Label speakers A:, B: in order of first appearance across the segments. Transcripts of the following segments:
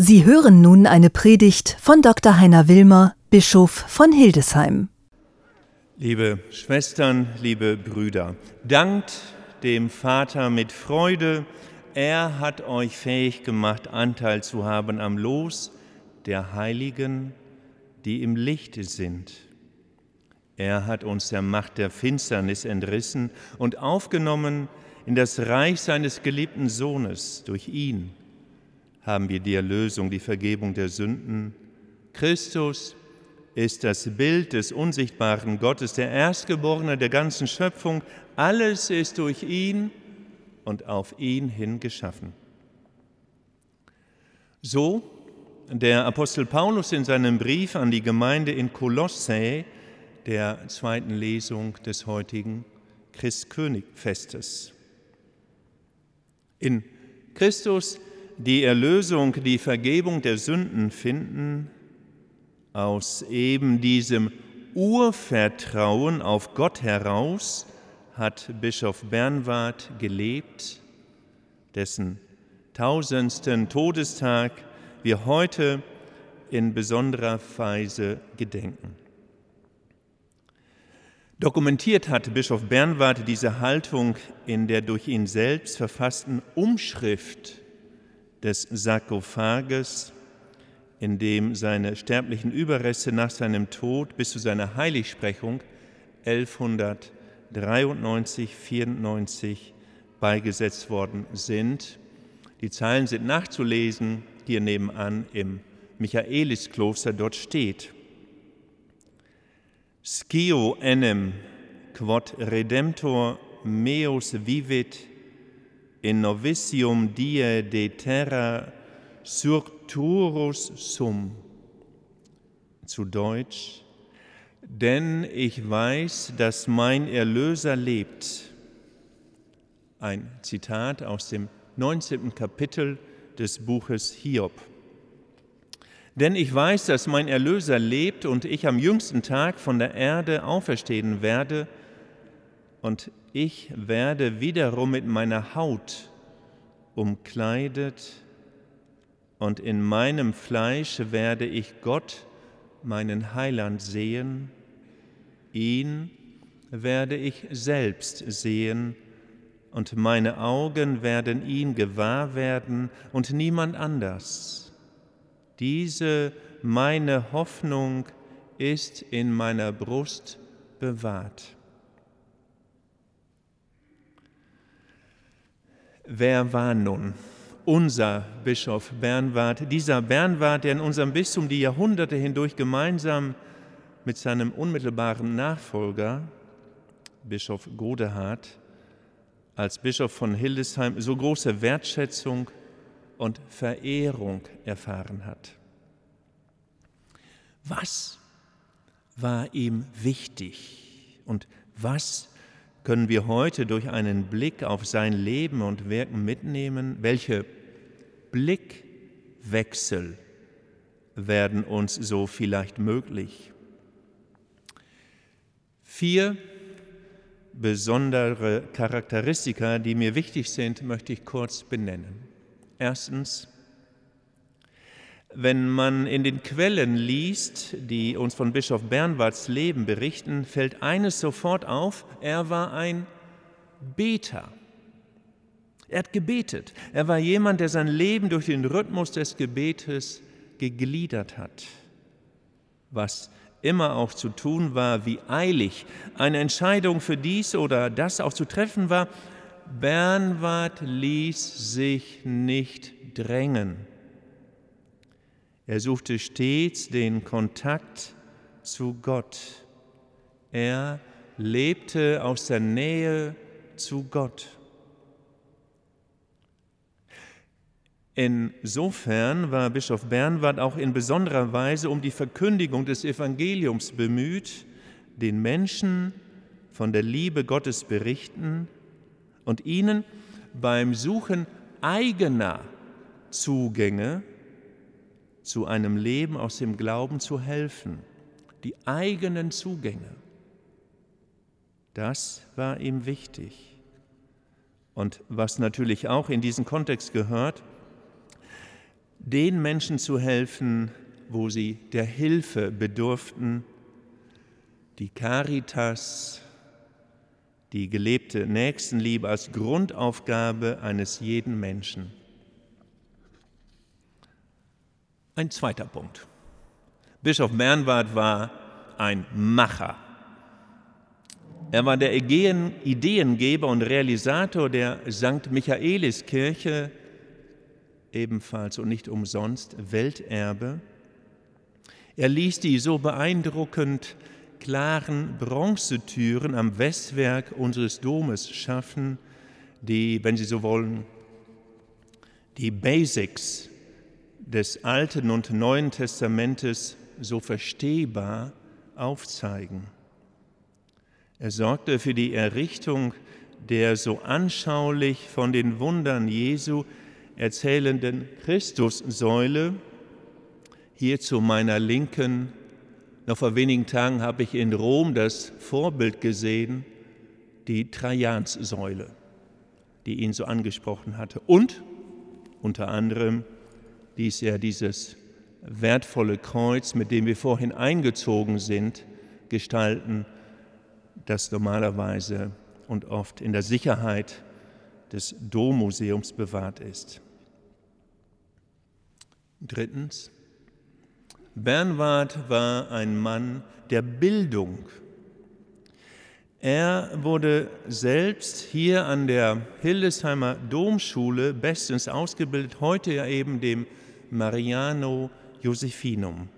A: Sie hören nun eine Predigt von Dr. Heiner Wilmer, Bischof von Hildesheim.
B: Liebe Schwestern, liebe Brüder, dankt dem Vater mit Freude, er hat euch fähig gemacht, Anteil zu haben am Los der Heiligen, die im Lichte sind. Er hat uns der Macht der Finsternis entrissen und aufgenommen in das Reich seines geliebten Sohnes durch ihn haben wir die Erlösung, die Vergebung der Sünden. Christus ist das Bild des unsichtbaren Gottes, der Erstgeborene der ganzen Schöpfung. Alles ist durch ihn und auf ihn hin geschaffen. So der Apostel Paulus in seinem Brief an die Gemeinde in Kolossä, der zweiten Lesung des heutigen Christkönigfestes. In Christus die Erlösung, die Vergebung der Sünden finden, aus eben diesem Urvertrauen auf Gott heraus hat Bischof Bernward gelebt, dessen tausendsten Todestag wir heute in besonderer Weise gedenken. Dokumentiert hat Bischof Bernward diese Haltung in der durch ihn selbst verfassten Umschrift des Sarkophages, in dem seine sterblichen Überreste nach seinem Tod bis zu seiner Heiligsprechung 1193, 94 beigesetzt worden sind. Die Zeilen sind nachzulesen hier nebenan im Michaeliskloster. Dort steht: Scio enem quod redemptor meus vivit in novicium die de terra surturus sum. Zu Deutsch, denn ich weiß, dass mein Erlöser lebt. Ein Zitat aus dem 19. Kapitel des Buches Hiob. Denn ich weiß, dass mein Erlöser lebt und ich am jüngsten Tag von der Erde auferstehen werde und ich werde wiederum mit meiner Haut umkleidet und in meinem Fleisch werde ich Gott, meinen Heiland, sehen, ihn werde ich selbst sehen, und meine Augen werden ihn gewahr werden und niemand anders. Diese meine Hoffnung ist in meiner Brust bewahrt. Wer war nun unser Bischof Bernward, dieser Bernward, der in unserem Bistum die Jahrhunderte hindurch gemeinsam mit seinem unmittelbaren Nachfolger, Bischof Godehard, als Bischof von Hildesheim so große Wertschätzung und Verehrung erfahren hat. Was war ihm wichtig und was können wir heute durch einen Blick auf sein Leben und Wirken mitnehmen? Welche Blickwechsel werden uns so vielleicht möglich? Vier besondere Charakteristika, die mir wichtig sind, möchte ich kurz benennen. Erstens, wenn man in den Quellen liest, die uns von Bischof Bernwards Leben berichten, fällt eines sofort auf, er war ein Beter. Er hat gebetet. Er war jemand, der sein Leben durch den Rhythmus des Gebetes gegliedert hat. Was immer auch zu tun war, wie eilig eine Entscheidung für dies oder das auch zu treffen war, Bernward ließ sich nicht drängen. Er suchte stets den Kontakt zu Gott. Er lebte aus der Nähe zu Gott. Insofern war Bischof Bernward auch in besonderer Weise um die Verkündigung des Evangeliums bemüht, den Menschen von der Liebe Gottes berichten und ihnen beim Suchen eigener Zugänge zu einem Leben aus dem Glauben zu helfen, die eigenen Zugänge. Das war ihm wichtig. Und was natürlich auch in diesen Kontext gehört, den Menschen zu helfen, wo sie der Hilfe bedurften, die Caritas, die gelebte Nächstenliebe als Grundaufgabe eines jeden Menschen. Ein zweiter Punkt. Bischof Bernward war ein Macher. Er war der Ideengeber und Realisator der St. Michaeliskirche, ebenfalls und nicht umsonst Welterbe. Er ließ die so beeindruckend klaren Bronzetüren am Westwerk unseres Domes schaffen, die, wenn Sie so wollen, die Basics des Alten und Neuen Testamentes so verstehbar aufzeigen. Er sorgte für die Errichtung der so anschaulich von den Wundern Jesu erzählenden Christussäule. Hier zu meiner Linken, noch vor wenigen Tagen habe ich in Rom das Vorbild gesehen, die Trajanssäule, die ihn so angesprochen hatte. Und unter anderem ließ er dieses wertvolle Kreuz, mit dem wir vorhin eingezogen sind, gestalten, das normalerweise und oft in der Sicherheit des Dommuseums bewahrt ist. Drittens, Bernward war ein Mann der Bildung. Er wurde selbst hier an der Hildesheimer Domschule bestens ausgebildet, heute ja eben dem Mariano Josephinum.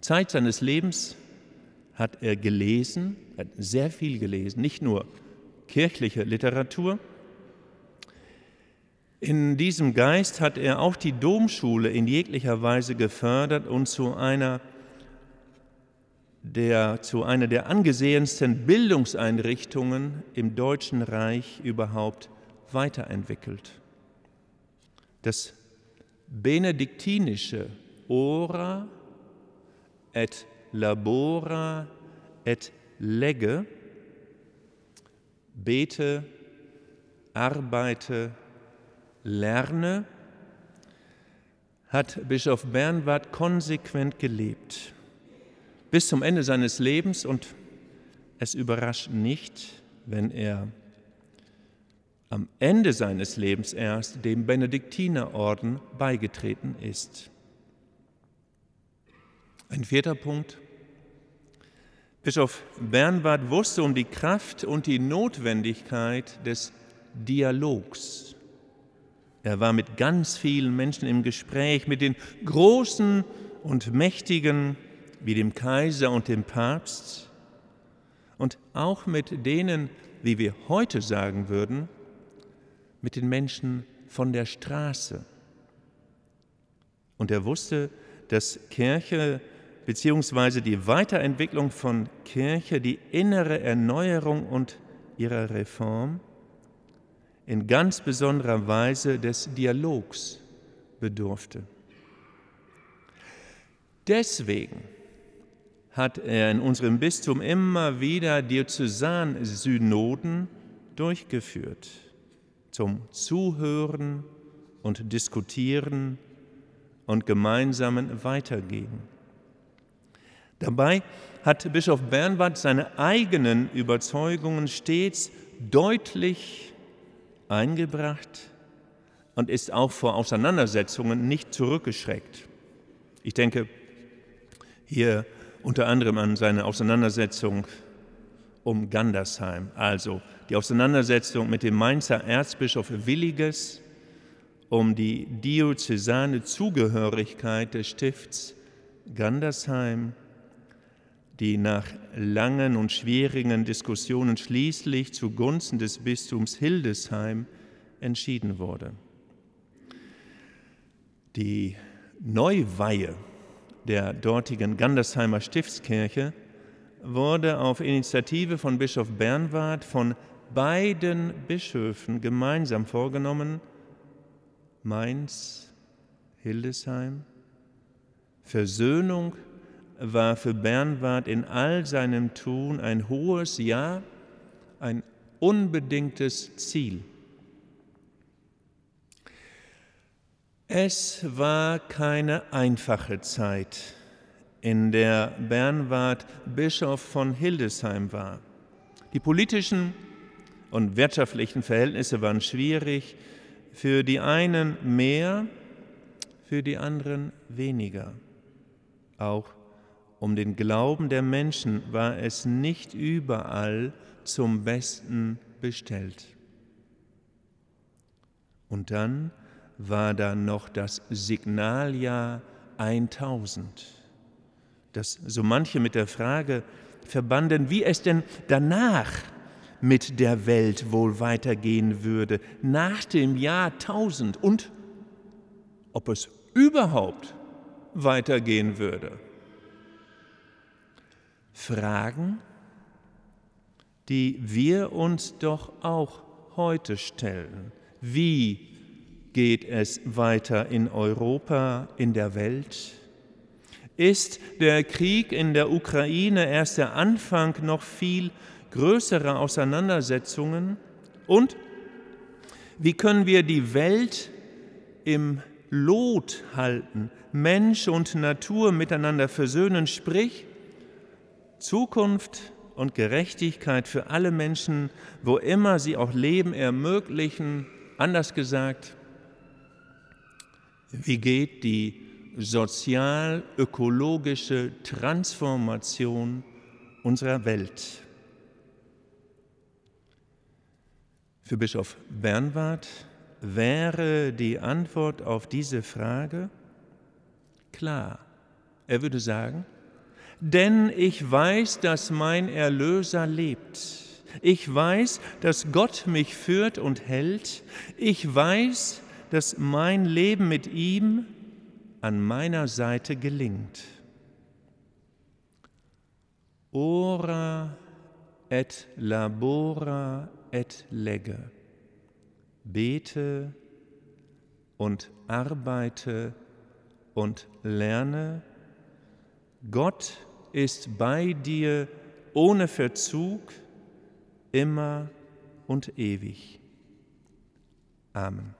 B: Zeit seines Lebens hat er gelesen, hat sehr viel gelesen, nicht nur kirchliche Literatur. In diesem Geist hat er auch die Domschule in jeglicher Weise gefördert und zu einer der, zu einer der angesehensten Bildungseinrichtungen im Deutschen Reich überhaupt weiterentwickelt. Das benediktinische ora et labora et lege, bete, arbeite, lerne, hat Bischof Bernward konsequent gelebt. Bis zum Ende seines Lebens und es überrascht nicht, wenn er am Ende seines Lebens erst dem Benediktinerorden beigetreten ist. Ein vierter Punkt. Bischof Bernward wusste um die Kraft und die Notwendigkeit des Dialogs. Er war mit ganz vielen Menschen im Gespräch, mit den Großen und Mächtigen wie dem Kaiser und dem Papst und auch mit denen, wie wir heute sagen würden, mit den Menschen von der Straße. Und er wusste, dass Kirche bzw. die Weiterentwicklung von Kirche, die innere Erneuerung und ihrer Reform in ganz besonderer Weise des Dialogs bedurfte. Deswegen hat er in unserem Bistum immer wieder Diözesansynoden durchgeführt zum Zuhören und Diskutieren und gemeinsamen Weitergehen. Dabei hat Bischof Bernward seine eigenen Überzeugungen stets deutlich eingebracht und ist auch vor Auseinandersetzungen nicht zurückgeschreckt. Ich denke hier unter anderem an seine Auseinandersetzung um Gandersheim, also die Auseinandersetzung mit dem Mainzer Erzbischof Williges um die diözesane Zugehörigkeit des Stifts Gandersheim, die nach langen und schwierigen Diskussionen schließlich zugunsten des Bistums Hildesheim entschieden wurde. Die Neuweihe der dortigen Gandersheimer Stiftskirche wurde auf Initiative von Bischof Bernward von beiden Bischöfen gemeinsam vorgenommen, Mainz, Hildesheim. Versöhnung war für Bernward in all seinem Tun ein hohes Ja, ein unbedingtes Ziel. Es war keine einfache Zeit, in der Bernward Bischof von Hildesheim war. Die politischen und wirtschaftlichen Verhältnisse waren schwierig, für die einen mehr, für die anderen weniger. Auch um den Glauben der Menschen war es nicht überall zum Besten bestellt. Und dann war da noch das Signaljahr 1000, das so manche mit der Frage verbanden, wie es denn danach mit der Welt wohl weitergehen würde, nach dem Jahr 1000 und ob es überhaupt weitergehen würde. Fragen, die wir uns doch auch heute stellen. Wie geht es weiter in Europa, in der Welt? Ist der Krieg in der Ukraine erst der Anfang noch viel größerer Auseinandersetzungen? Und wie können wir die Welt im Lot halten, Mensch und Natur miteinander versöhnen, sprich Zukunft und Gerechtigkeit für alle Menschen, wo immer sie auch leben, ermöglichen, anders gesagt, wie geht die sozial-ökologische Transformation unserer Welt? Für Bischof Bernward wäre die Antwort auf diese Frage klar. Er würde sagen, denn ich weiß, dass mein Erlöser lebt. Ich weiß, dass Gott mich führt und hält. Ich weiß, dass mein Leben mit ihm an meiner Seite gelingt. Ora et labora et legge. Bete und arbeite und lerne. Gott ist bei dir ohne Verzug, immer und ewig. Amen.